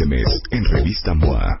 este mes en Revista MOA.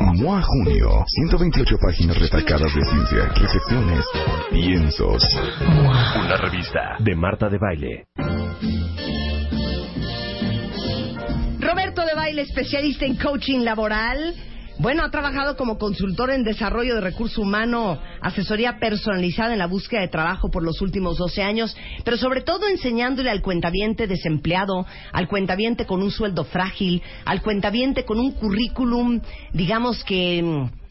MOA Junio, 128 páginas retacadas de ciencia, reflexiones, piensos. Una revista de Marta de Baile. Roberto de Baile, especialista en coaching laboral. Bueno, ha trabajado como consultor en desarrollo de recurso humano, asesoría personalizada en la búsqueda de trabajo por los últimos 12 años, pero sobre todo enseñándole al cuentaviente desempleado, al cuentaviente con un sueldo frágil, al cuentaviente con un currículum, digamos que... mm,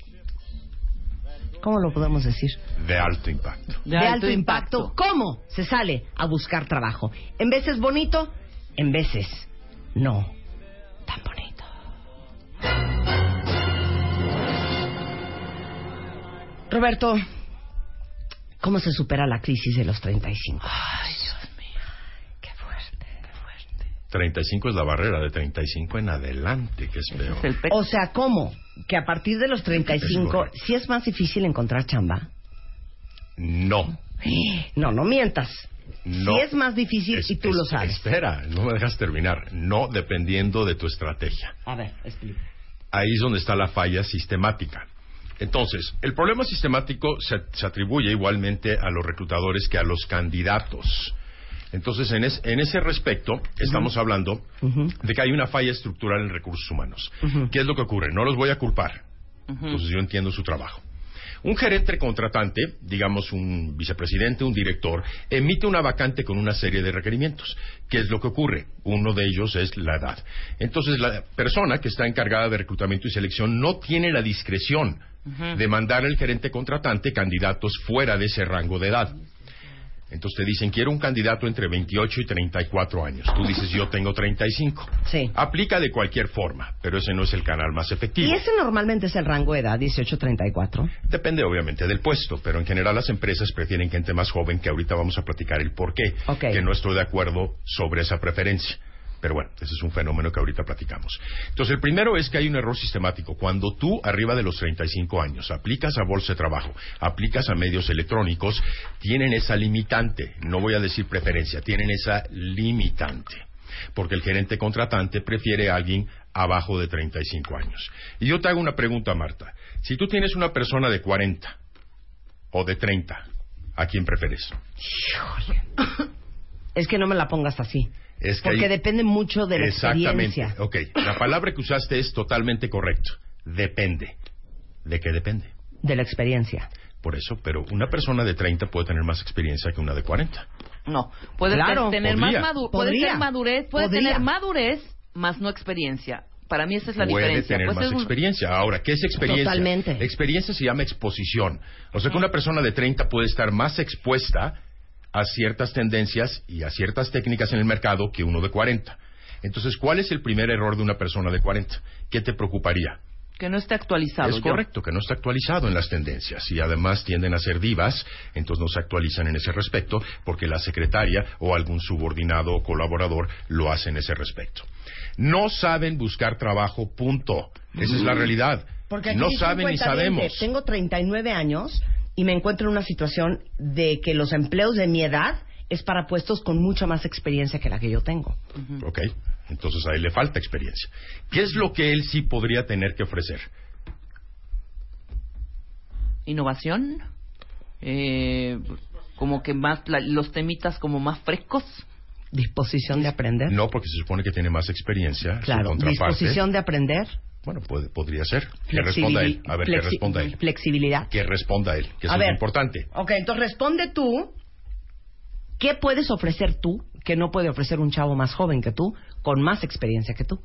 ¿Cómo lo podemos decir? De alto impacto. De, alto, impacto. ¿Cómo se sale a buscar trabajo? En veces bonito, en veces no tan bonito. Roberto, ¿cómo se supera la crisis de los 35? Ay, Dios mío. Qué fuerte, qué fuerte. 35 es la barrera, de 35 en adelante, que es peor. O sea, ¿cómo? Que a partir de los 35, correcto. ¿sí es más difícil encontrar chamba? No. No, no mientas. No. Sí es más difícil Es- y tú es- lo sabes. Espera, no me dejas terminar. No dependiendo de tu estrategia. A ver, explica. Ahí es donde está la falla sistemática. Entonces, el problema sistemático se, se atribuye igualmente a los reclutadores que a los candidatos. Entonces, en, es- en ese respecto, estamos hablando de que hay una falla estructural en recursos humanos. ¿Qué es lo que ocurre? No los voy a culpar. Entonces, yo entiendo su trabajo. Un gerente contratante, digamos un vicepresidente, un director, emite una vacante con una serie de requerimientos. ¿Qué es lo que ocurre? Uno de ellos es la edad. Entonces, la persona que está encargada de reclutamiento y selección no tiene la discreción de mandar al gerente contratante candidatos fuera de ese rango de edad. Entonces te dicen, quiero un candidato entre 28 y 34 años. Tú dices, yo tengo 35. Sí. Aplica de cualquier forma, pero ese no es el canal más efectivo. ¿Y ese normalmente es el rango de edad, 18-34? Depende obviamente del puesto, pero en general las empresas prefieren gente más joven, que ahorita vamos a platicar el por qué, Ok. que no estoy de acuerdo sobre esa preferencia. Pero bueno, ese es un fenómeno que ahorita platicamos. Entonces, el primero es que hay un error sistemático. Cuando tú, arriba de los 35 años, aplicas a bolsa de trabajo, aplicas a medios electrónicos, tienen esa limitante, no voy a decir preferencia, tienen esa limitante. Porque el gerente contratante prefiere a alguien abajo de 35 años. Y yo te hago una pregunta, Marta. Si tú tienes una persona de 40 o de 30, ¿a quién prefieres? Es que no me la pongas así. Es que Porque hay- depende mucho de la Exactamente. experiencia. Ok, la palabra que usaste es totalmente correcto. Depende. ¿De qué depende? De la experiencia. Por eso, pero una persona de 30 puede tener más experiencia que una de 40. No, puede Claro. tener Podría. más madu puede ser madurez, puede Podría. tener madurez más no experiencia. Para mí esa es la puede diferencia. tener Pues más un- experiencia. Ahora, ¿qué es experiencia? Totalmente. Experiencia se llama exposición. O sea que una persona de 30 puede estar más expuesta a ciertas tendencias y a ciertas técnicas en el mercado que uno de 40. Entonces, ¿cuál es el primer error de una persona de 40? ¿Qué te preocuparía? que no esté actualizado. Es yo. correcto, que no está actualizado en las tendencias y además tienden a ser divas, entonces no se actualizan en ese respecto porque la secretaria o algún subordinado o colaborador lo hace en ese respecto. No saben buscar trabajo, punto. Esa es la realidad. Porque aquí no saben ni sabemos. Tengo 39 años y me encuentro en una situación de que los empleos de mi edad es para puestos con mucha más experiencia que la que yo tengo. Ok, entonces a él le falta experiencia. ¿Qué es lo que él sí podría tener que ofrecer? Innovación. Eh, como que más la- los temitas como más frescos. Disposición de aprender. No, porque se supone que tiene más experiencia. su claro, contraparte. disposición de aprender. Bueno, puede- podría ser. Que responda él. A ver, que responda él. Flexibilidad. Que responda él, que eso A es ver. importante. Ok, entonces responde tú. ¿Qué puedes ofrecer tú que no puede ofrecer un chavo más joven que tú, con más experiencia que tú?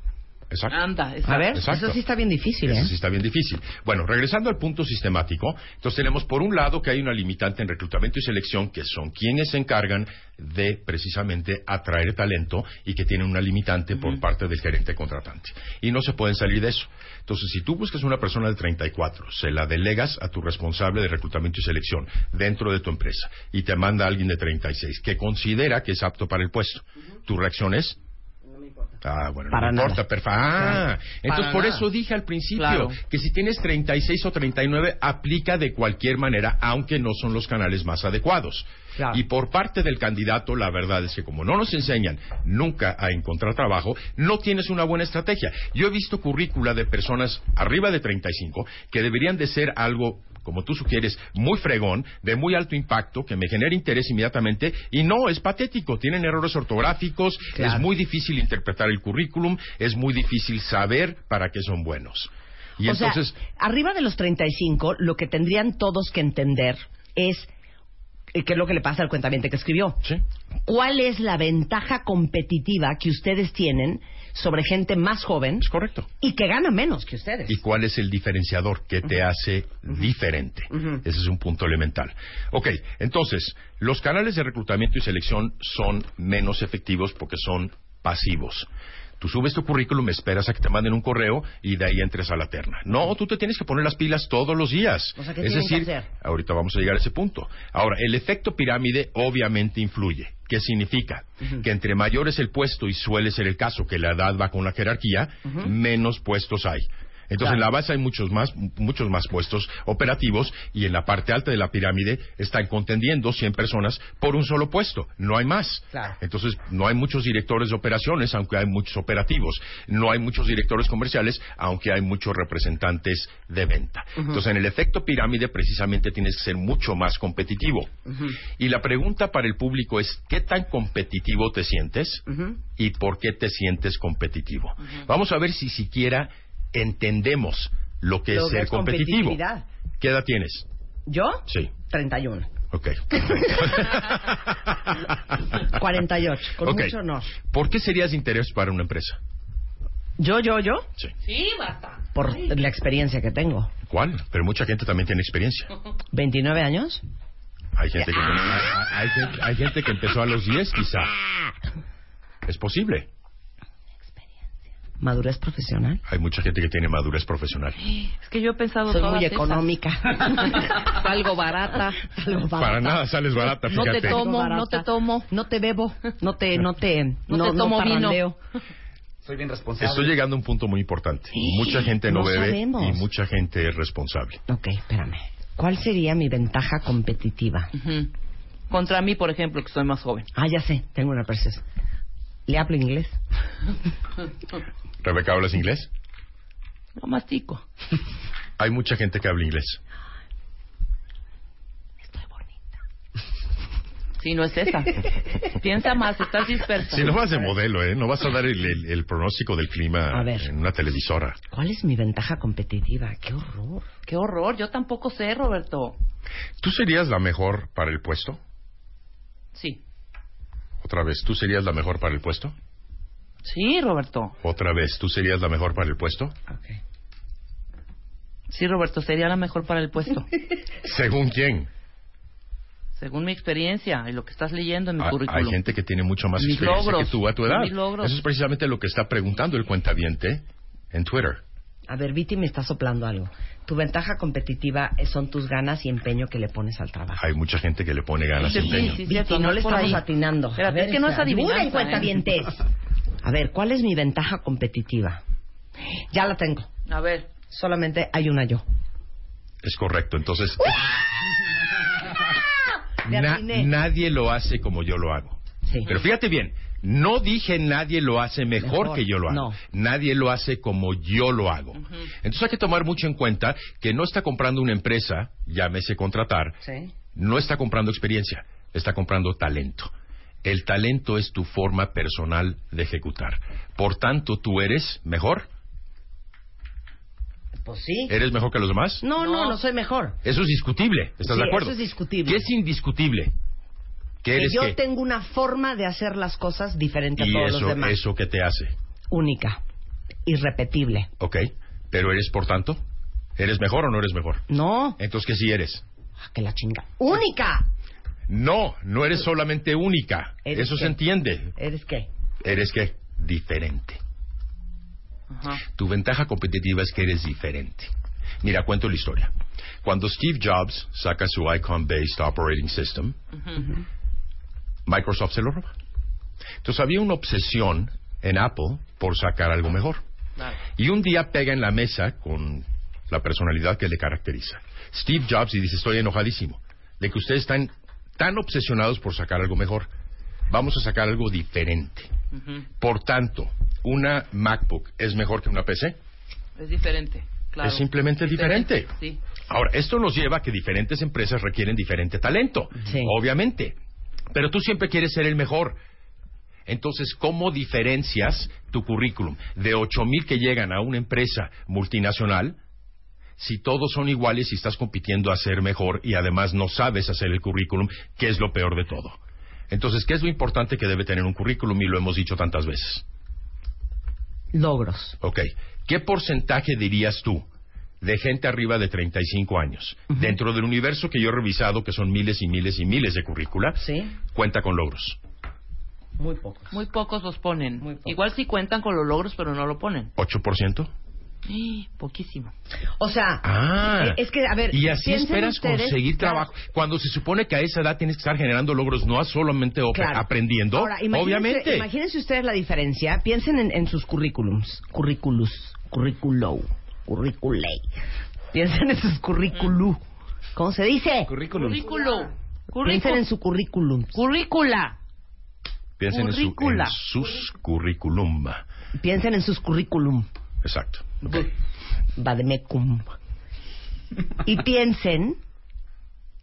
Exacto. Anda, exacto. A ver, Exacto. eso sí está bien difícil, ¿eh? Eso sí está bien difícil. Bueno, regresando al punto sistemático, entonces tenemos por un lado que hay una limitante en reclutamiento y selección, que son quienes se encargan de precisamente atraer talento y que tienen una limitante por parte del gerente contratante. Y no se pueden salir de eso. Entonces, si tú buscas una persona de 34, se la delegas a tu responsable de reclutamiento y selección dentro de tu empresa y te manda a alguien de 36 que considera que es apto para el puesto, tu reacción es Ah, bueno, Para no importa, perfecto. Ah, entonces Para por nada. eso dije al principio Claro. que si tienes 36 o 39 aplica de cualquier manera, aunque no son los canales más adecuados. Claro. Y por parte del candidato, la verdad es que como no nos enseñan nunca a encontrar trabajo, no tienes una buena estrategia. Yo he visto currícula de personas arriba de 35 que deberían de ser algo como tú sugieres, muy fregón, de muy alto impacto, que me genera interés inmediatamente, y no, es patético, tienen errores ortográficos, Claro. es muy difícil interpretar el currículum, es muy difícil saber para qué son buenos. Y o entonces, sea, arriba de los 35, lo que tendrían todos que entender es eh, qué es lo que le pasa al cuentamiento que escribió. sí, ¿Cuál es la ventaja competitiva que ustedes tienen sobre gente más joven es correcto. y que gana menos que ustedes? ¿Y cuál es el diferenciador que te hace diferente? Ese es un punto elemental. Ok, entonces, los canales de reclutamiento y selección son menos efectivos porque son pasivos. Tú subes tu currículum, esperas a que te manden un correo y de ahí entres a la terna. No, tú te tienes que poner las pilas todos los días. O sea, ¿qué es que decir, hacer? ahorita vamos a llegar a ese punto. Ahora, el efecto pirámide obviamente influye. ¿Qué significa? Que entre mayor es el puesto, y suele ser el caso que la edad va con la jerarquía, menos puestos hay. Entonces, en la base hay muchos más, muchos más puestos operativos y en la parte alta de la pirámide están contendiendo 100 personas por un solo puesto. No hay más. Claro. Entonces, no hay muchos directores de operaciones, aunque hay muchos operativos. No hay muchos directores comerciales, aunque hay muchos representantes de venta. Entonces, en el efecto pirámide, precisamente tienes que ser mucho más competitivo. Y la pregunta para el público es, ¿qué tan competitivo te sientes? ¿Y por qué te sientes competitivo? Vamos a ver si siquiera entendemos lo que Lo es que ser es competitivo. ¿Qué edad tienes? ¿Yo? Sí. 31. Ok. 48. Con Ok. mucho honor. ¿Por qué serías de interés para una empresa? Yo, yo, yo, Sí. Sí, basta. por la experiencia que tengo. ¿Cuál? Pero mucha gente también tiene experiencia. 29 años. Hay gente que, hay, hay gente, hay gente que empezó a los 10 quizá. Es posible. Madurez profesional. Hay mucha gente que tiene madurez profesional. Es que yo he pensado Soy todas muy económica. Salgo barata. Salgo barata. Para nada sales barata, No fíjate. te tomo, no te tomo. No te bebo. No te, no te, No te tomo vino. parrandeo. Soy bien responsable. Estoy llegando a un punto muy importante. Mucha gente no, no bebe sabemos. y mucha gente es responsable. Ok, espérame. ¿Cuál sería mi ventaja competitiva? Ujú. Contra mí, por ejemplo, que soy más joven. Ah, ya sé, tengo una preciosa. ¿Le hablo inglés? Rebeca, ¿hablas inglés? No mastico. Hay mucha gente que habla inglés. Estoy bonita. Sí, no es esa. Piensa más, estás dispersa. Si no vas de modelo, ¿eh? No vas a dar el, el- el pronóstico del clima A ver. en una televisora. ¿Cuál es mi ventaja competitiva? ¡Qué horror! Qué horror, yo tampoco sé, Roberto. ¿Tú serías la mejor para el puesto? Sí. Otra vez, ¿tú serías la mejor para el puesto? Sí, Roberto. Otra vez, ¿tú serías la mejor para el puesto? Ok. Sí, Roberto, sería la mejor para el puesto. ¿Según quién? Según mi experiencia y lo que estás leyendo en mi currículum. Hay gente que tiene mucho más Mis experiencia logros, que tú a tu edad. mis logros. Eso es precisamente lo que está preguntando el cuentaviente en Twitter. A ver, Viti me está soplando algo. Tu ventaja competitiva son tus ganas y empeño que le pones al trabajo. Hay mucha gente que le pone ganas y Sí, empeño. sí, Viti, no no le estamos ahí. atinando. Espérate, A ver, es que no es adivinanza, ayuden, ¿eh? cuentavientes. A ver, ¿cuál es mi ventaja competitiva? Ya la tengo. A ver, Solamente hay una yo. Es correcto. Entonces, na- nadie lo hace como yo lo hago. Sí. Pero fíjate bien, no dije nadie lo hace mejor, Mejor, que yo lo hago. no. Nadie lo hace como yo lo hago. Entonces hay que tomar mucho en cuenta que no está comprando una empresa, llámese contratar, Sí. no está comprando experiencia, está comprando talento. El talento es tu forma personal de ejecutar. Por tanto, tú eres mejor. Pues sí. ¿Eres mejor que los demás? No, no, No. no soy mejor. Eso es discutible. ¿Estás Sí, de acuerdo? eso es discutible. ¿Qué es indiscutible? ¿Qué Que yo qué? tengo una forma de hacer las cosas diferente a todos eso, los demás. eso que te hace. Única. irrepetible. Ok, pero eres por tanto, ¿eres mejor o no eres mejor? No, Entonces, ¿qué sí eres? Ah, que la chinga. Única. No, no eres solamente única. ¿Eres Eso qué? se entiende. ¿Eres qué? Eres qué? Diferente. Ajá. Tu ventaja competitiva es que eres diferente. Mira, cuento la historia. Cuando Steve Jobs saca su Icon-Based Operating System, Microsoft se lo roba. Entonces había una obsesión en Apple por sacar algo mejor. Y un día pega en la mesa con la personalidad que le caracteriza. Steve Jobs y dice, estoy enojadísimo de que ustedes están tan obsesionados por sacar algo mejor. Vamos a sacar algo diferente. Por tanto, una MacBook es mejor que una PC. Es diferente. Claro. Es simplemente diferente. Sí. Ahora, esto nos lleva a que diferentes empresas requieren diferente talento, Sí. obviamente. Pero tú siempre quieres ser el mejor. Entonces, ¿cómo diferencias tu currículum de ocho mil que llegan a una empresa multinacional si todos son iguales y estás compitiendo a ser mejor y además no sabes hacer el currículum, que es lo peor de todo? Entonces, ¿qué es lo importante que debe tener un currículum? Y lo hemos dicho tantas veces. Logros. Ok. ¿Qué porcentaje dirías tú de gente arriba de 35 años, dentro del universo que yo he revisado, que son miles y miles y miles de currícula, Sí. cuenta con logros? Muy pocos. Muy pocos los ponen. Muy pocos. Igual sí cuentan con los logros, pero no lo ponen. ¿8%? Eh, Poquísimo. O sea, Ah. es que, a ver, Y así esperas ustedes- conseguir claro. trabajo. Cuando se supone que a esa edad tienes que estar generando logros, no solamente Claro. aprendiendo, Ahora, imagínense- obviamente. Imagínense ustedes la diferencia. Piensen en, en sus currículums. Currículus. Currículo. Curriculei. Piensen en sus currículu. ¿Cómo se dice? Currículum. Piensen en su currículum. Currícula. Piensen en, su- en sus currículum. Piensen en sus currículum. Exacto. Ok. Vademecum. Y piensen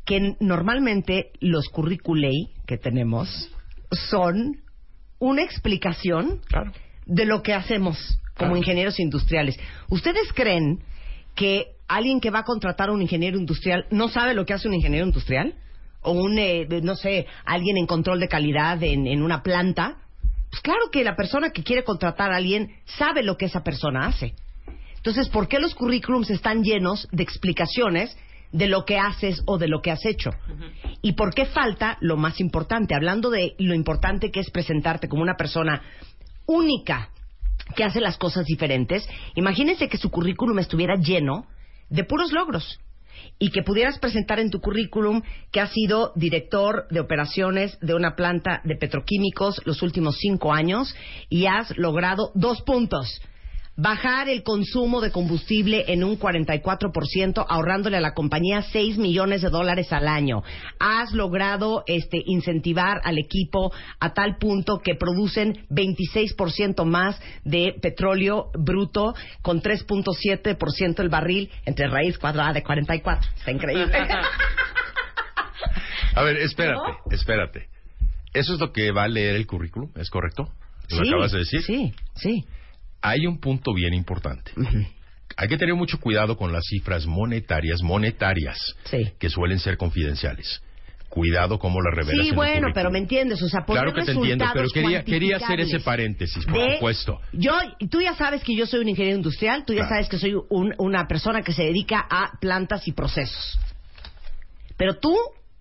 que normalmente los curriculei que tenemos son una explicación Claro. De lo que hacemos como ingenieros industriales. ¿Ustedes creen que alguien que va a contratar a un ingeniero industrial no sabe lo que hace un ingeniero industrial? ¿O un, eh, no sé, alguien en control de calidad en, en una planta? Pues claro que la persona que quiere contratar a alguien sabe lo que esa persona hace. Entonces, ¿por qué los currículums están llenos de explicaciones de lo que haces o de lo que has hecho? ¿Y por qué falta lo más importante? Hablando de lo importante que es presentarte como una persona única que hace las cosas diferentes, imagínense que su currículum estuviera lleno de puros logros y que pudieras presentar en tu currículum que has sido director de operaciones de una planta de petroquímicos los últimos cinco años y has logrado dos puntos. Bajar el consumo de combustible en un 44%, ahorrándole a la compañía 6 millones de dólares al año. Has logrado este, incentivar al equipo a tal punto que producen 26% más de petróleo bruto con 3.7% el barril entre raíz cuadrada de 44. Está increíble. A ver, espérate, espérate. ¿Eso es lo que va a leer el currículum? ¿Es correcto? ¿Lo Sí, acabas de decir? Sí, sí. Hay un punto bien importante. Hay que tener mucho cuidado con las cifras monetarias, monetarias, Sí. que suelen ser confidenciales. Cuidado cómo las revelas Sí, en bueno, pero me entiendes, o sea, poner Claro que te entiendo, pero quería, quería hacer ese paréntesis, por De- supuesto. Yo, tú ya sabes que yo soy un ingeniero industrial, tú ya Claro. sabes que soy un- una persona que se dedica a plantas y procesos. Pero tú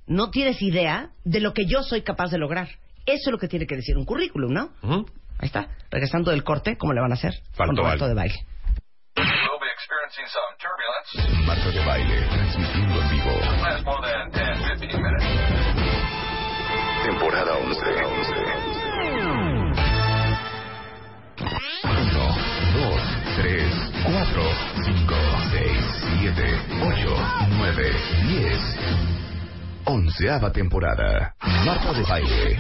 no tienes idea de lo que yo soy capaz de lograr. Eso es lo que tiene que decir un currículum, ¿no? Ahí está. Regresando del corte, ¿cómo le van a hacer? Faltó Con Roberto algo. de baile. We'll be experiencing some turbulence. Marta de baile, transmitiendo en vivo. Last more than 10, 15 minutes. Temporada 11. 1, 2, 3, 4, 5, 6, 7, 8, 9, 10. Onceava temporada. Marta de baile.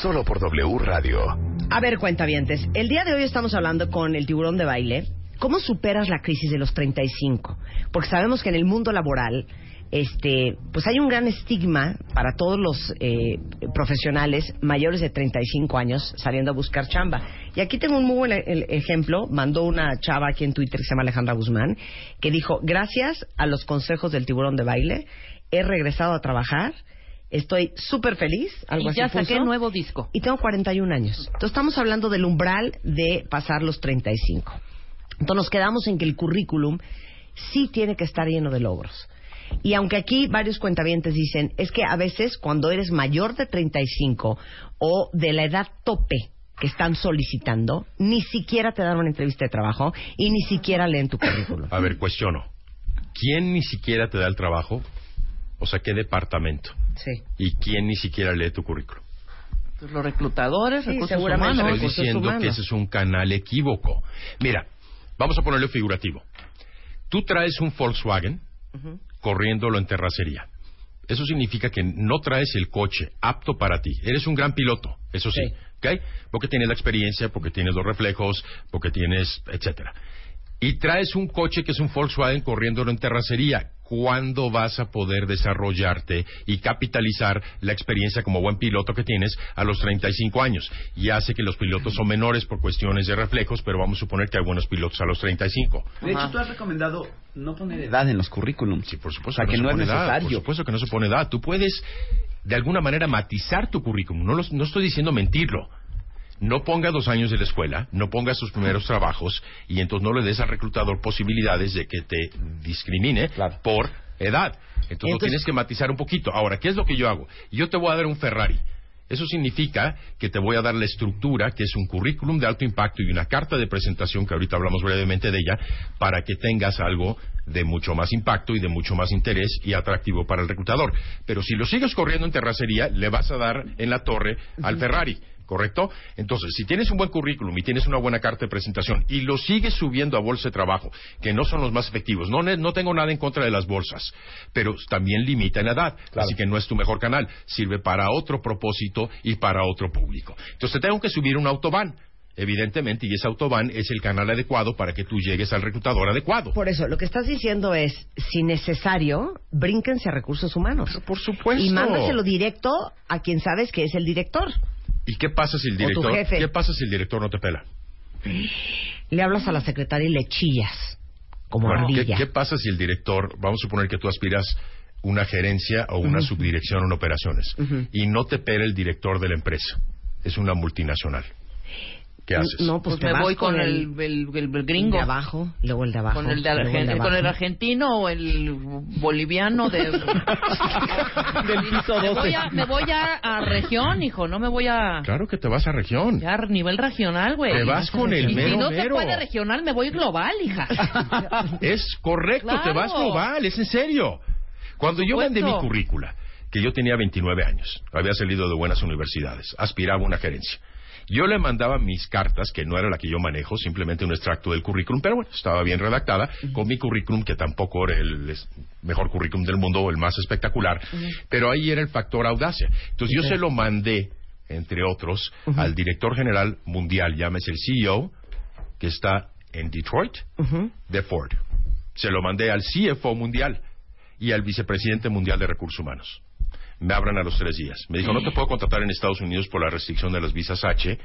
Solo por W Radio. A ver, cuentavientes, el día de hoy estamos hablando con el tiburón de baile. ¿Cómo superas la crisis de los 35? Porque sabemos que en el mundo laboral, este, pues hay un gran estigma para todos los eh, profesionales mayores de 35 años saliendo a buscar chamba. Y aquí tengo un muy buen e- ejemplo. Mandó una chava aquí en Twitter que se llama Alejandra Guzmán, que dijo, gracias a los consejos del tiburón de baile, he regresado a trabajar. Estoy súper feliz. Algo Y así ya saqué puso. nuevo disco. Y tengo 41 años. Entonces estamos hablando del umbral de pasar los 35. Entonces nos quedamos en que el currículum sí tiene que estar lleno de logros. Y aunque aquí varios cuentavientes dicen, es que a veces cuando eres mayor de 35 o de la edad tope que están solicitando, ni siquiera te dan una entrevista de trabajo y ni siquiera leen tu currículum. A ver, cuestiono. ¿Quién ni siquiera te da el trabajo? O sea, ¿qué departamento? Sí. ¿Y quién ni siquiera lee tu currículum? Pues los reclutadores, Sí, recursos seguramente. humanos. Estoy recursos diciendo humanos. que ese es un canal equívoco. Mira, vamos a ponerlo figurativo. Tú traes un Volkswagen corriéndolo en terracería. Eso significa que no traes el coche apto para ti. Eres un gran piloto, eso sí, Sí. ¿ok? Porque tienes la experiencia, porque tienes los reflejos, porque tienes, etcétera. Y traes un coche que es un Volkswagen corriéndolo en terracería. ¿Cuándo vas a poder desarrollarte y capitalizar la experiencia como buen piloto que tienes a los 35 años? Ya sé que los pilotos son menores por cuestiones de reflejos, pero vamos a suponer que hay buenos pilotos a los 35. De hecho, tú has recomendado no poner edad en los currículums. Sí, por supuesto O sea, que se no es pone edad, necesario. por supuesto que no se pone edad. Tú puedes, de alguna manera, matizar tu currículum. No, los- no estoy diciendo mentirlo. No ponga dos años de la escuela, no ponga sus primeros trabajos y entonces no le des al reclutador posibilidades de que te discrimine Claro. por edad. Entonces, lo Entonces- tienes que matizar un poquito. Ahora, ¿qué es lo que yo hago? Yo te voy a dar un Ferrari. Eso significa que te voy a dar la estructura, que es un currículum de alto impacto y una carta de presentación, que ahorita hablamos brevemente de ella, para que tengas algo de mucho más impacto y de mucho más interés y atractivo para el reclutador. Pero si lo sigues corriendo en terracería, le vas a dar en la torre al Ferrari. ¿Correcto? Entonces, si tienes un buen currículum y tienes una buena carta de presentación y lo sigues subiendo a bolsa de trabajo, que no son los más efectivos, no, no tengo nada en contra de las bolsas, pero también limita en edad, así que no es tu mejor canal, sirve para otro propósito y para otro público. Entonces, te tengo que subir un autobahn, evidentemente, y ese autobahn es el canal adecuado para que tú llegues al reclutador adecuado. Por eso, lo que estás diciendo es, si necesario, brínquense a recursos humanos. Pero por supuesto. Y mándaselo directo a quien sabes que es el director. ¿Y qué pasa si el director, qué pasa si el director no te pela? Le hablas a la secretaria y le chillas. Como Bueno, ¿qué, ardilla. qué pasa si el director, vamos a suponer que tú aspiras una gerencia o una subdirección en operaciones y no te pela el director de la empresa? Es una multinacional. ¿Qué haces? No, pues, Pues me vas voy con el, el, el- el gringo. de abajo, luego el de abajo. Con el, de de con el argentino o el boliviano de... Del piso me 12. voy, a, me voy a, a región, hijo, no me voy a... Claro que te vas a región. Ya a nivel regional, güey. Te vas con el Y mero si no se mero. puede regional, me voy global, hija. Es correcto, Claro. te vas global, es en serio. Cuando yo mandé mi currícula, que yo tenía 29 años, había salido de buenas universidades, aspiraba a una gerencia. Yo le mandaba mis cartas, que no era la que yo manejo, simplemente un extracto del currículum, pero bueno, estaba bien redactada, con mi currículum, que tampoco era el mejor currículum del mundo o el más espectacular, pero ahí era el factor audacia. Entonces yo se lo mandé, entre otros, al director general mundial, llámese el CEO, que está en Detroit, de Ford. Se lo mandé al CFO mundial y al vicepresidente mundial de recursos humanos. Me abran a los tres días. Me dijo, no te puedo contratar en Estados Unidos por la restricción de las visas H,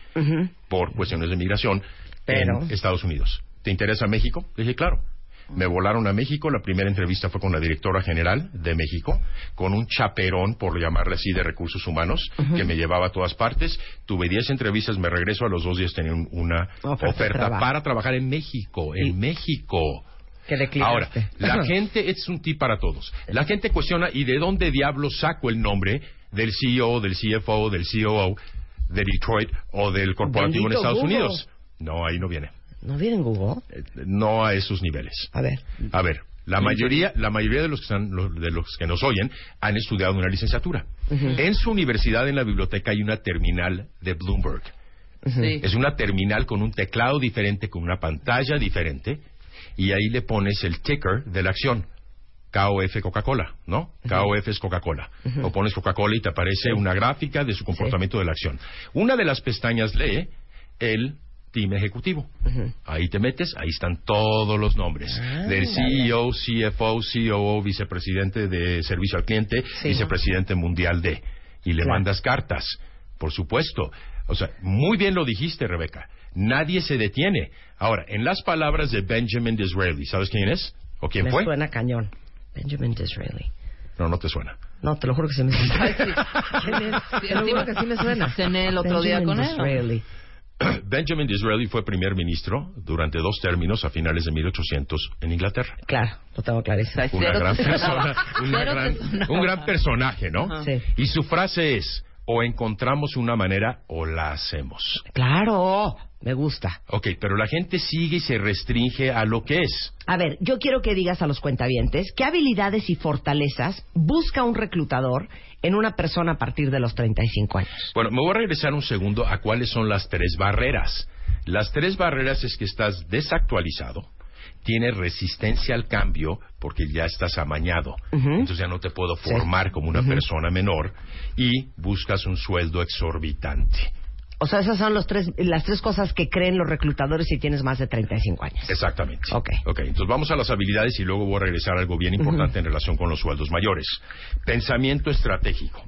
por cuestiones de migración, Pero- en Estados Unidos. ¿Te interesa México? Le dije, claro. Me volaron a México. La primera entrevista fue con la directora general de México, con un chaperón, por llamarle así, de recursos humanos, que me llevaba a todas partes. Tuve 10 entrevistas, me regreso a los dos días tenía un- una Oferta para trabajar en México, en Y- México. Que Ahora, la gente, es un tip para todos. La gente cuestiona, ¿y de dónde diablos saco el nombre del CEO, del CFO, del COO de Detroit o del corporativo Bendito en Estados Google. Unidos? No, ahí no viene. ¿No viene en Google? Eh, No a esos niveles. A ver. A ver, la mayoría, la mayoría de los que están, de los que nos oyen han estudiado una licenciatura. En su universidad, en la biblioteca, hay una terminal de Bloomberg. Sí. Es una terminal con un teclado diferente, con una pantalla diferente, y ahí le pones el ticker de la acción. KOF Coca-Cola, ¿no? KOF es Coca-Cola. O pones Coca-Cola y te aparece una gráfica de su comportamiento de la acción. Una de las pestañas lee el team ejecutivo. Ahí te metes, ahí están todos los nombres. del E CEO, CFO, COO, vicepresidente de servicio al cliente, Sí. vicepresidente mundial de. Y le Claro. mandas cartas, por supuesto. O sea, muy bien lo dijiste, Rebeca. Nadie se detiene. Ahora, en las palabras de Benjamin Disraeli, ¿sabes quién es? ¿O quién Me fue? suena cañón. Benjamin Disraeli. No, no te suena. No, te lo juro que sí me suena. ¿Quién es? Te lo juro que sí me suena. Cené el otro día Benjamin con él. Disraeli. Benjamin Disraeli fue primer ministro durante dos términos a finales de 1800 en Inglaterra. Claro, lo tengo clarísimo. Una Cero gran persona, una gran- un gran personaje, ¿no? Sí. Y su frase es, o encontramos una manera o la hacemos. Claro, me gusta. Ok, pero la gente sigue y se restringe a lo que es. A ver, yo quiero que digas a los cuentavientes qué habilidades y fortalezas busca un reclutador en una persona a partir de los 35 años. Bueno, me voy a regresar un segundo a cuáles son las tres barreras. Las tres barreras es que estás desactualizado, tienes resistencia al cambio porque ya estás amañado, entonces ya no te puedo formar como una persona menor y buscas un sueldo exorbitante. O sea, esas son los tres, las tres cosas que creen los reclutadores si tienes más de 35 años. Exactamente. Ok. Ok, entonces vamos a las habilidades y luego voy a regresar a algo bien importante en relación con los sueldos mayores. Pensamiento estratégico.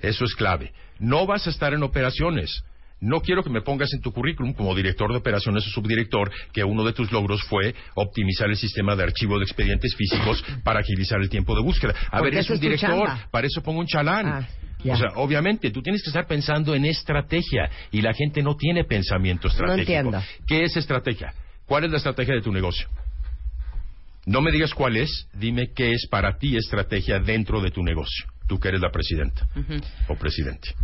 Eso es clave. No vas a estar en operaciones. No quiero que me pongas en tu currículum como director de operaciones o subdirector que uno de tus logros fue optimizar el sistema de archivo de expedientes físicos para agilizar el tiempo de búsqueda. A Porque ver, es eso un es director, para eso pongo un chalán. Ah, ya. o sea, obviamente, tú tienes que estar pensando en estrategia y la gente no tiene pensamiento estratégico. entiendo. ¿Qué es estrategia? ¿Cuál es la estrategia de tu negocio? No me digas cuál es, dime qué es para ti estrategia dentro de tu negocio. Tú que eres la presidenta o presidente.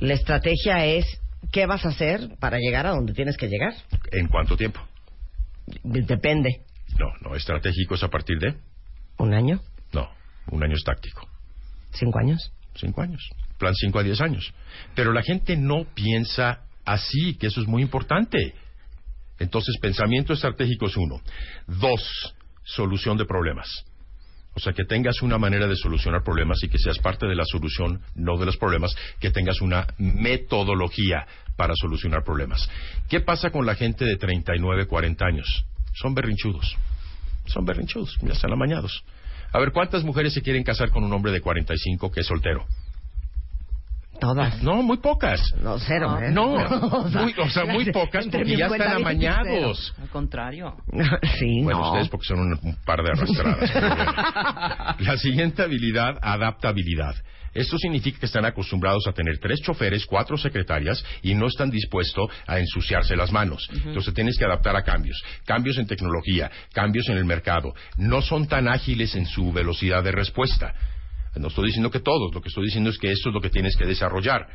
La estrategia es qué vas a hacer para llegar a donde tienes que llegar. ¿En cuánto tiempo? Depende. No, no, estratégico es a partir de... ¿Un año? No, un año es táctico. ¿Cinco años? Cinco años. Plan cinco a diez años. Pero la gente no piensa así, que eso es muy importante. Entonces, pensamiento estratégico es uno. Dos, solución de problemas. O sea, que tengas una manera de solucionar problemas y que seas parte de la solución, no de los problemas, que tengas una metodología para solucionar problemas. ¿Qué pasa con la gente de 39, 40 años? Son berrinchudos. Son berrinchudos, ya están amañados. A ver, ¿cuántas mujeres se quieren casar con un hombre de 45 que es soltero? Todas. No, muy pocas. No, cero, ¿eh? No, O sea, muy, o sea, muy pocas porque ya están amañados. Al contrario. Sí, Bueno, no. ustedes porque son un, un par de arrastradas. bueno. La siguiente habilidad, adaptabilidad. Esto significa que están acostumbrados a tener tres choferes, cuatro secretarias y no están dispuestos a ensuciarse las manos. Entonces tienes que adaptar a cambios. Cambios en tecnología, cambios en el mercado. No son tan ágiles en su velocidad de respuesta. No estoy diciendo que todos, lo que estoy diciendo es que esto es lo que tienes que desarrollar.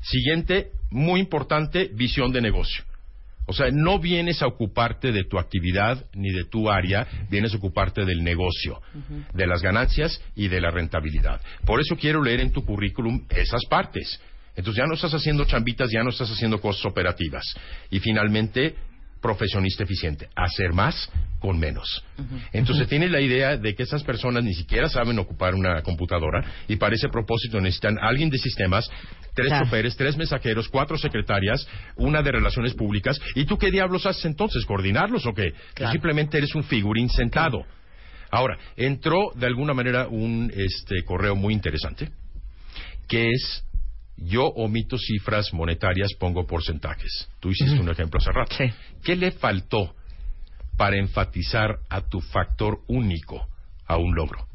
Siguiente, muy importante, visión de negocio. O sea, no vienes a ocuparte de tu actividad ni de tu área, vienes a ocuparte del negocio, de las ganancias y de la rentabilidad. Por eso quiero leer en tu currículum esas partes. Entonces ya no estás haciendo chambitas, ya no estás haciendo cosas operativas. Y finalmente, profesionista eficiente, hacer más con menos. Entonces tienes la idea de que esas personas ni siquiera saben ocupar una computadora y para ese propósito necesitan alguien de sistemas, tres Claro. choferes, tres mensajeros, cuatro secretarias, una de relaciones públicas. ¿Y tú qué diablos haces entonces? ¿Coordinarlos o qué? Claro. simplemente eres un figurín sentado. Ahora, entró de alguna manera un este, correo muy interesante que es yo omito cifras monetarias, pongo porcentajes. Tú hiciste un ejemplo hace rato. Sí. ¿Qué le faltó para enfatizar a tu factor único a un logro?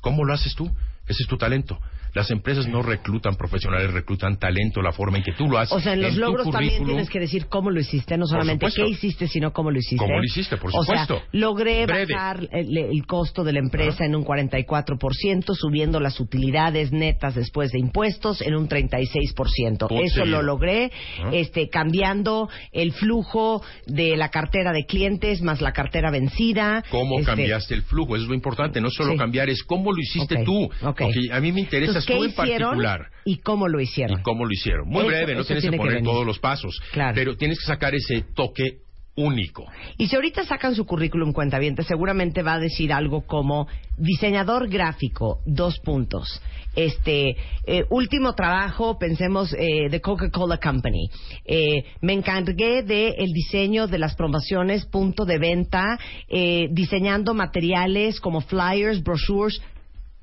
¿Cómo lo haces tú? Ese es tu talento. Las empresas no reclutan profesionales, reclutan talento, la forma en que tú lo haces. O sea, en los tu logros también tienes que decir cómo lo hiciste, no solamente qué hiciste, sino cómo lo hiciste. ¿Cómo lo hiciste? Por O sea, supuesto. logré Breve. bajar el, el costo de la empresa en un 44%, subiendo las utilidades netas después de impuestos en un 36%. Punto Eso lo logré, este, cambiando el flujo de la cartera de clientes más la cartera vencida. ¿Cómo Este, cambiaste el flujo? Eso es lo importante. No solo Sí. cambiar, es cómo lo hiciste Ok, tú. ok. Porque a mí me interesas ¿qué tú en particular. y cómo lo hicieron? y cómo lo hicieron. Muy Eso- breve, no tienes que tiene que poner todos los pasos. Claro. Pero tienes que sacar ese toque único. Y si ahorita sacan su currículum cuentaviente, seguramente va a decir algo como diseñador gráfico, dos puntos. Este eh, último trabajo, pensemos eh, de Coca-Cola Company. Eh, me encargué de el diseño de las promociones, punto de venta, eh, diseñando materiales como flyers, brochures.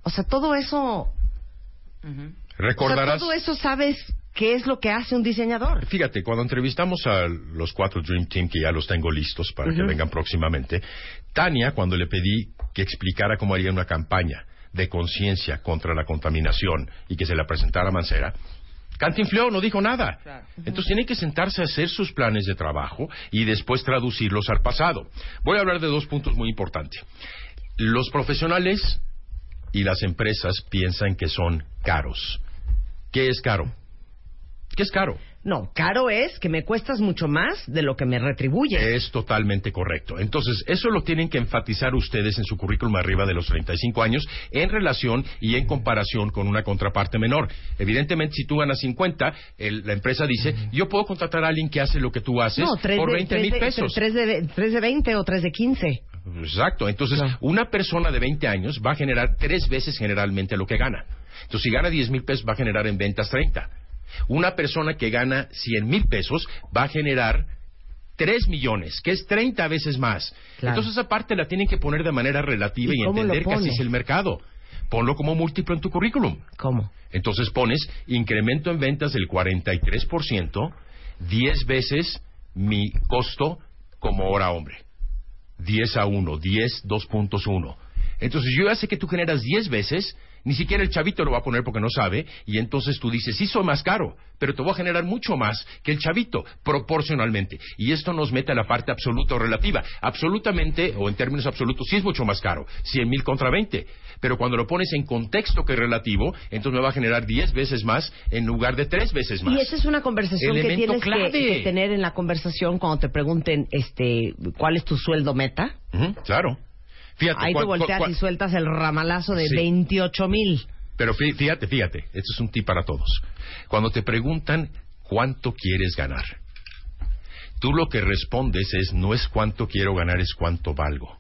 O sea, todo eso. O sea, Recordarás. todo eso sabes qué es lo que hace un diseñador. Fíjate, cuando entrevistamos a los cuatro Dream Team, que ya los tengo listos para que vengan próximamente, Tania, cuando le pedí que explicara cómo haría una campaña de conciencia contra la contaminación y que se la presentara a Mancera, Cantinfleo no dijo nada. Claro. Entonces tienen que sentarse a hacer sus planes de trabajo y después traducirlos al pasado. Voy a hablar de dos puntos muy importantes. Los profesionales y las empresas piensan que son caros. ¿Qué es caro? ¿Qué es caro? No, caro es que me cuestas mucho más de lo que me retribuye. Es totalmente correcto. Entonces, eso lo tienen que enfatizar ustedes en su currículum arriba de los 35 años en relación y en comparación con una contraparte menor. Evidentemente, si tú ganas 50, el- la empresa dice, yo puedo contratar a alguien que hace lo que tú haces no, por de, 20 tres mil pesos. tres de, tres de 20 o tres de 15. Exacto. Entonces, Claro. una persona de 20 años va a generar tres veces generalmente lo que gana. Entonces, si gana 10 mil pesos, va a generar en ventas 30. Una persona que gana 100 mil pesos va a generar 3 millones, que es 30 veces más. Claro. Entonces, esa parte la tienen que poner de manera relativa ¿Y y, entender que así es el mercado. Ponlo como múltiplo en tu currículum. ¿Cómo? Entonces pones incremento en ventas del 43%, 10 veces mi costo como hora hombre. 10 a 1, 10, 2.1. Entonces yo ya sé que tú generas 10 veces, ni siquiera el chavito lo va a poner porque no sabe, y entonces tú dices, sí soy más caro, pero te voy a generar mucho más que el chavito, proporcionalmente. Y esto nos mete a la parte absoluta o relativa. Absolutamente, o en términos absolutos, sí es mucho más caro, 100 mil contra 20. Pero cuando lo pones en contexto que es relativo, entonces me va a generar 10 veces más en lugar de 3 veces más. Y esa es una conversación que tienes que, clave. que tener en la conversación cuando te pregunten este cuál es tu sueldo meta. Claro. Fíjate, Ahí te volteas y sueltas el ramalazo de Sí. 28 mil. Pero fí- fíjate, fíjate, esto es un tip para todos. Cuando te preguntan cuánto quieres ganar, tú lo que respondes es no es cuánto quiero ganar, es cuánto valgo.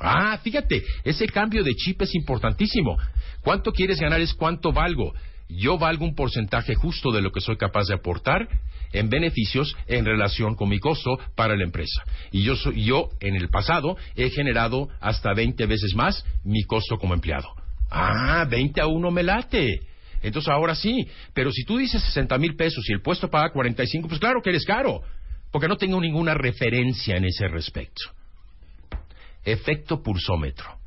Ah, fíjate, ese cambio de chip es importantísimo. ¿Cuánto quieres ganar es cuánto valgo? Yo valgo un porcentaje justo de lo que soy capaz de aportar en beneficios en relación con mi costo para la empresa. Y yo, yo en el pasado he generado hasta 20 veces más mi costo como empleado. Ah, 20 a 1 me late. Entonces ahora sí. Pero si tú dices 60 mil pesos y el puesto paga 45, pues claro que eres caro. Porque no tengo ninguna referencia en ese respecto. Efecto pulsómetro.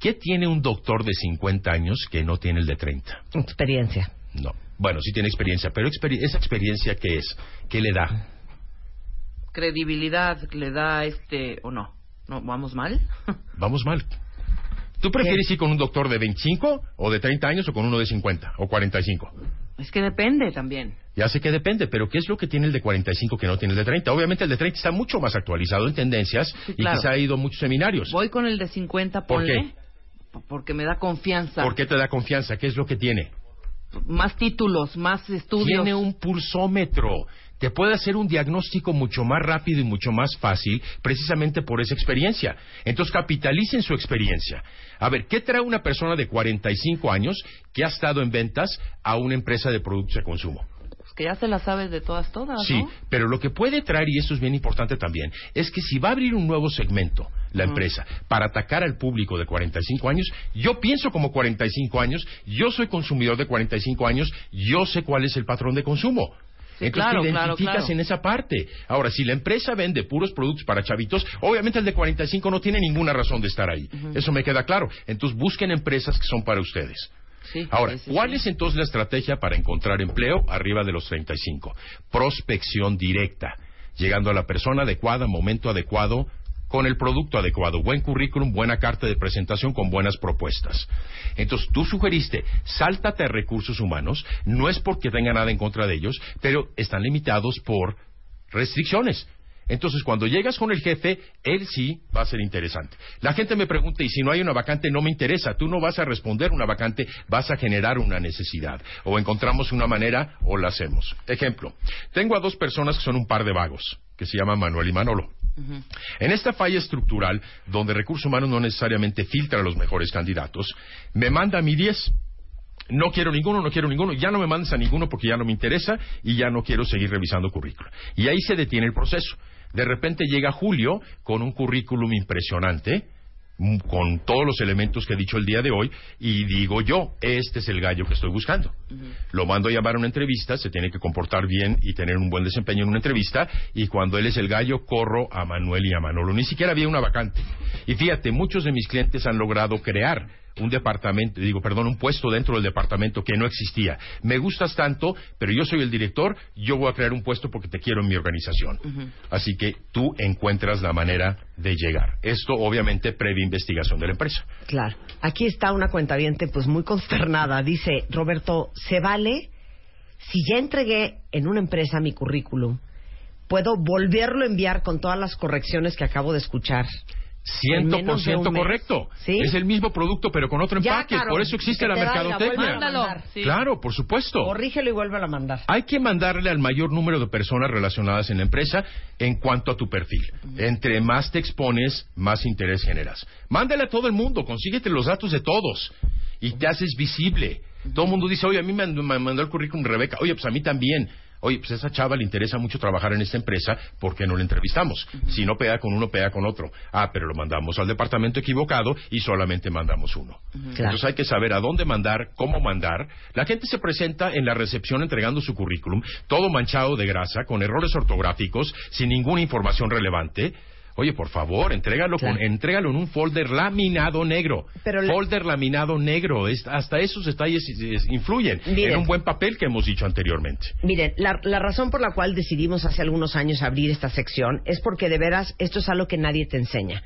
¿Qué tiene un doctor de 50 años que no tiene el de 30? Experiencia. No. Bueno, sí tiene experiencia, pero experi- esa experiencia qué es? ¿Qué le da? Credibilidad le da este o no. No, vamos mal. Vamos mal. ¿Tú prefieres ir con un doctor de 25 o de 30 años o con uno de 50 o 45? es que depende también. Ya sé que depende, pero ¿qué es lo que tiene el de 45 que no tiene el de 30? Obviamente el de 30 está mucho más actualizado en tendencias Sí, y claro. quizá ha ido a muchos seminarios. Voy con el de 50, ¿Por ponle. qué? p- Porque me da confianza. ¿Por qué te da confianza? ¿Qué es lo que tiene? Más títulos, más estudios. Tiene un pulsómetro. Te puede hacer un diagnóstico mucho más rápido y mucho más fácil precisamente por esa experiencia. Entonces capitalicen su experiencia. A ver, ¿qué trae una persona de 45 años que ha estado en ventas a una empresa de productos de consumo? Que ya se las sabes de todas, todas, Sí, ¿no? pero lo que puede traer, y esto es bien importante también, es que si va a abrir un nuevo segmento, la empresa, para atacar al público de 45 años, yo pienso como 45 años, yo soy consumidor de 45 años, yo sé cuál es el patrón de consumo. Sí, Entonces claro, te identificas claro. en esa parte. Ahora, si la empresa vende puros productos para chavitos, obviamente el de 45 no tiene ninguna razón de estar ahí. Eso me queda claro. Entonces busquen empresas que son para ustedes. Sí, Ahora, sí, ¿cuál sí. es entonces la estrategia para encontrar empleo arriba de los 35? Prospección directa, llegando a la persona adecuada, momento adecuado, con el producto adecuado, buen currículum, buena carta de presentación con buenas propuestas. Entonces, tú sugeriste, sáltate a recursos humanos, no es porque tenga nada en contra de ellos, pero están limitados por restricciones. Entonces, cuando llegas con el jefe, él sí va a ser interesante. La gente me pregunta, y si no hay una vacante, no me interesa. Tú no vas a responder una vacante, vas a generar una necesidad. O encontramos una manera o la hacemos. Ejemplo, tengo a dos personas que son un par de vagos, que se llaman Manuel y Manolo. En esta falla estructural, donde recursos humanos no necesariamente filtra a los mejores candidatos, me manda a mi 10. No quiero ninguno, no quiero ninguno, ya no me mandes a ninguno porque ya no me interesa y ya no quiero seguir revisando currículum. Y ahí se detiene el proceso. De repente llega Julio con un currículum impresionante, mm, con todos los elementos que he dicho el día de hoy, y digo yo, este es el gallo que estoy buscando. Lo mando a llamar a una entrevista, se tiene que comportar bien y tener un buen desempeño en una entrevista, y cuando él es el gallo, corro a Manuel y a Manolo. Ni siquiera había una vacante. Y fíjate, muchos de mis clientes han logrado crear un departamento, digo, perdón, un puesto dentro del departamento que no existía. Me gustas tanto, pero yo soy el director, yo voy a crear un puesto porque te quiero en mi organización. Así que tú encuentras la manera de llegar. Esto, obviamente, previa investigación de la empresa. Claro. Aquí está una cuentaviente pues muy consternada. Dice, Roberto, ¿se vale si ya entregué en una empresa mi currículum? ¿Puedo volverlo a enviar con todas las correcciones que acabo de escuchar? En menos de un 100% mes. correcto. ¿Sí? Es el mismo producto, pero con otro Ya, empaque. claro, Por eso existe la mercadotecnia. vuelve a Mándalo. mandar. Sí. Claro, por supuesto. Corrígelo y vuélvelo a mandar. Hay que mandarle al mayor número de personas relacionadas en la empresa en cuanto a tu perfil. Entre más te expones, más interés generas. Mándale a todo el mundo, consíguete los datos de todos y te haces visible. Todo el mundo dice, oye, a mí me mandó el currículum Rebeca, oye, pues a mí también. Oye, pues a esa chava le interesa mucho trabajar en esta empresa, ¿por qué no la entrevistamos? Si no pega con uno, pega con otro. Ah, pero lo mandamos al departamento equivocado y solamente mandamos uno. Entonces hay que saber a dónde mandar, cómo mandar. La gente se presenta en la recepción entregando su currículum, todo manchado de grasa, con errores ortográficos, sin ninguna información relevante. Oye, por favor, entrégalo, Claro. con, entrégalo en un folder laminado negro. Pero la- folder laminado negro. Es- hasta esos detalles eh, influyen Miren. en un buen papel que hemos dicho anteriormente. Miren, la, la razón por la cual decidimos hace algunos años abrir esta sección es porque de veras esto es algo que nadie te enseña.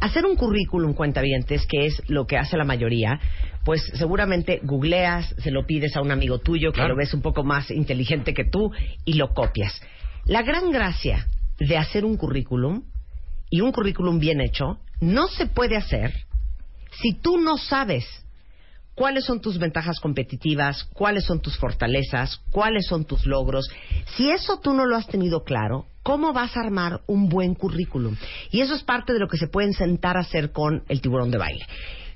Hacer un currículum cuentavientes, que es lo que hace la mayoría, pues seguramente googleas, se lo pides a un amigo tuyo que Claro. lo ves un poco más inteligente que tú y lo copias. La gran gracia de hacer un currículum y un currículum bien hecho no se puede hacer si tú no sabes cuáles son tus ventajas competitivas, cuáles son tus fortalezas, cuáles son tus logros. Si eso tú no lo has tenido claro, ¿cómo vas a armar un buen currículum? Y eso es parte de lo que se pueden sentar a hacer con el tiburón de baile.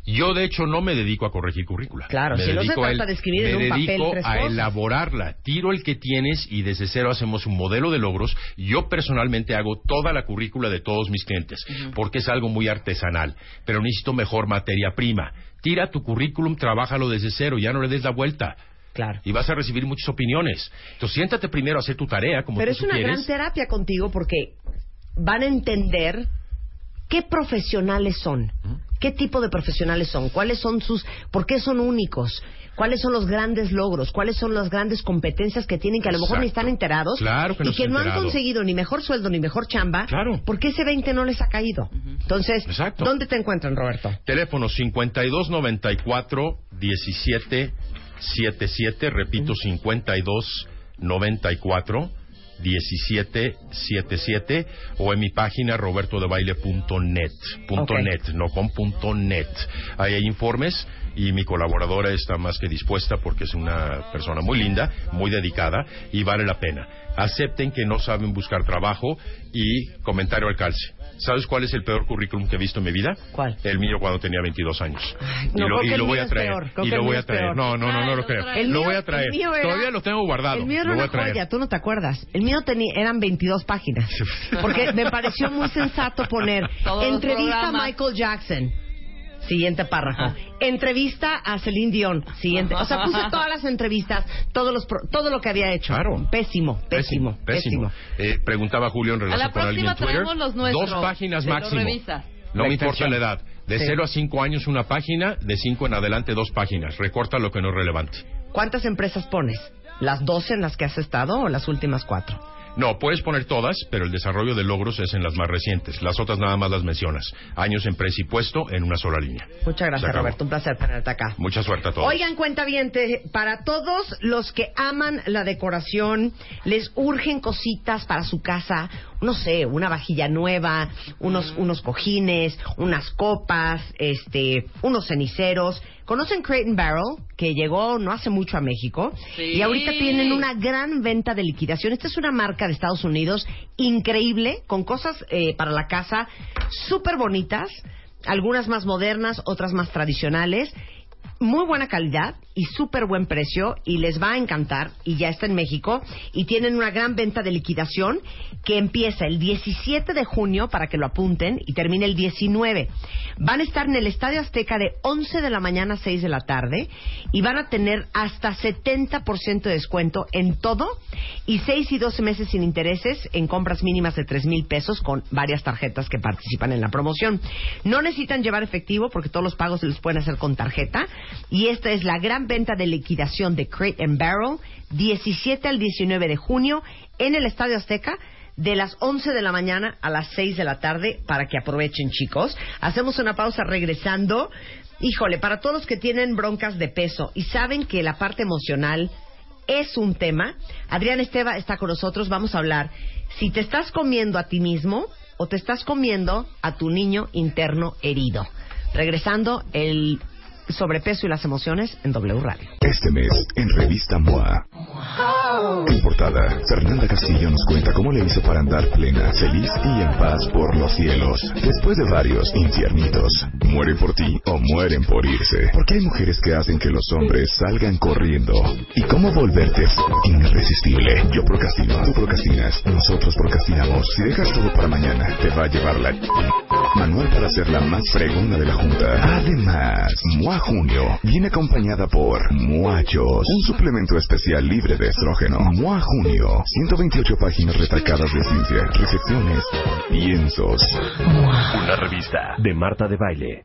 Yo, de hecho, no me dedico a corregir currícula. Claro, me si no se trata el- de escribir en un papel dedico a elaborarla. Tiro el que tienes y desde cero hacemos un modelo de logros. Yo personalmente hago toda la currícula de todos mis clientes porque es algo muy artesanal, pero necesito mejor materia prima. Tira tu currículum, trabájalo desde cero, ya no le des la vuelta. Claro. Y vas a recibir muchas opiniones. Entonces, siéntate primero a hacer tu tarea, como Pero tú es una sugieres. gran terapia contigo porque van a entender qué profesionales son, qué tipo de profesionales son, cuáles son sus, por qué son únicos, cuáles son los grandes logros, cuáles son las grandes competencias que tienen que a lo mejor ni están enterados Claro que no y que no han conseguido ni mejor sueldo ni mejor chamba, Claro. porque ese 20 no les ha caído. Entonces, Exacto. ¿dónde te encuentran, Roberto? Teléfono 5294 1777, repito 5294 1777 o en mi página robertodebaile.net punto Ok. net, no con punto net. Ahí hay informes y mi colaboradora está más que dispuesta porque es una persona muy linda, muy dedicada y vale la pena. Acepten que no saben buscar trabajo y comentario al calce. ¿Sabes cuál es el peor currículum que he visto en mi vida? ¿Cuál? El mío cuando tenía 22 años. Ay, y no, lo, creo y voy a traer. creo y lo voy a traer. No, no, no, no lo creo. El Lo voy a traer. Todavía lo tengo guardado. El mío era lo voy a traer. joya, tú no te acuerdas. El mío tenía, eran 22 páginas. Porque me pareció muy sensato poner Todos entrevista a. Michael Jackson. Siguiente párrafo. Entrevista a Celine Dion. Siguiente. O sea, puse todas las entrevistas, todos los todo lo que había hecho. Claro. Pésimo, pésimo, pésimo. Eh, preguntaba Julio en A relación la con alguien próxima en Twitter. traemos los nuestros. Dos páginas máximo. No me importa la edad. De Sí. 0 a 5 años una página, de 5 en adelante dos páginas. Recorta lo que no es relevante. ¿Cuántas empresas pones? ¿Las 12 en las que has estado o las últimas cuatro? No, puedes poner todas, pero el desarrollo de logros es en las más recientes. Las otras nada más las mencionas. Años en presa y puesto en una sola línea. Muchas gracias. Roberto. Un placer tenerte acá. Mucha suerte a todos. Oigan, cuenta bien, para todos los que aman la decoración, les urgen cositas para su casa, no sé, una vajilla nueva, unos, unos cojines, unas copas, este, unos ceniceros. ¿Conocen Crate and Barrel? Que llegó no hace mucho a México. Sí. Y ahorita tienen una gran venta de liquidación. Esta es una marca de Estados Unidos increíble, con cosas eh, para la casa súper bonitas, algunas más modernas, otras más tradicionales muy buena calidad y súper buen precio y les va a encantar y ya está en México y tienen una gran venta de liquidación que empieza el 17 de junio para que lo apunten y termine el 19. Van a estar en el Estadio Azteca de 11 de la mañana a 6 de la tarde y van a tener hasta 70% de descuento en todo y 6 y 12 meses sin intereses en compras mínimas de 3 mil pesos con varias tarjetas que participan en la promoción. No necesitan llevar efectivo porque todos los pagos se los pueden hacer con tarjeta y esta es la gran venta de liquidación de Crate and Barrel, 17 al 19 de junio, en el Estadio Azteca, de las 11 de la mañana a las 6 de la tarde, para que aprovechen, chicos. Hacemos una pausa regresando. Híjole, para todos los que tienen broncas de peso y saben que la parte emocional es un tema, Adrián Esteva está con nosotros, vamos a hablar si te estás comiendo a ti mismo o te estás comiendo a tu niño interno herido. Regresando, el sobrepeso y las emociones en W Radio. Este mes, en Revista MOA. En portada, Fernanda Castillo nos cuenta cómo le hizo para andar plena, feliz y en paz por los cielos. Después de varios infiernitos. Mueren por ti o mueren por irse. Porque hay mujeres que hacen que los hombres salgan corriendo. ¿Y cómo volverte irresistible? Yo procrastino, tú procrastinas, nosotros procrastinamos. Si dejas todo para mañana, te va a llevar la... Manual para ser la más fregona de la junta. Además, MOA Junio viene acompañada por Muachos, un suplemento especial libre de estrógeno. MOA Junio, 128 páginas retacadas de ciencia, recepciones, lienzos. Una revista de Marta de Baile.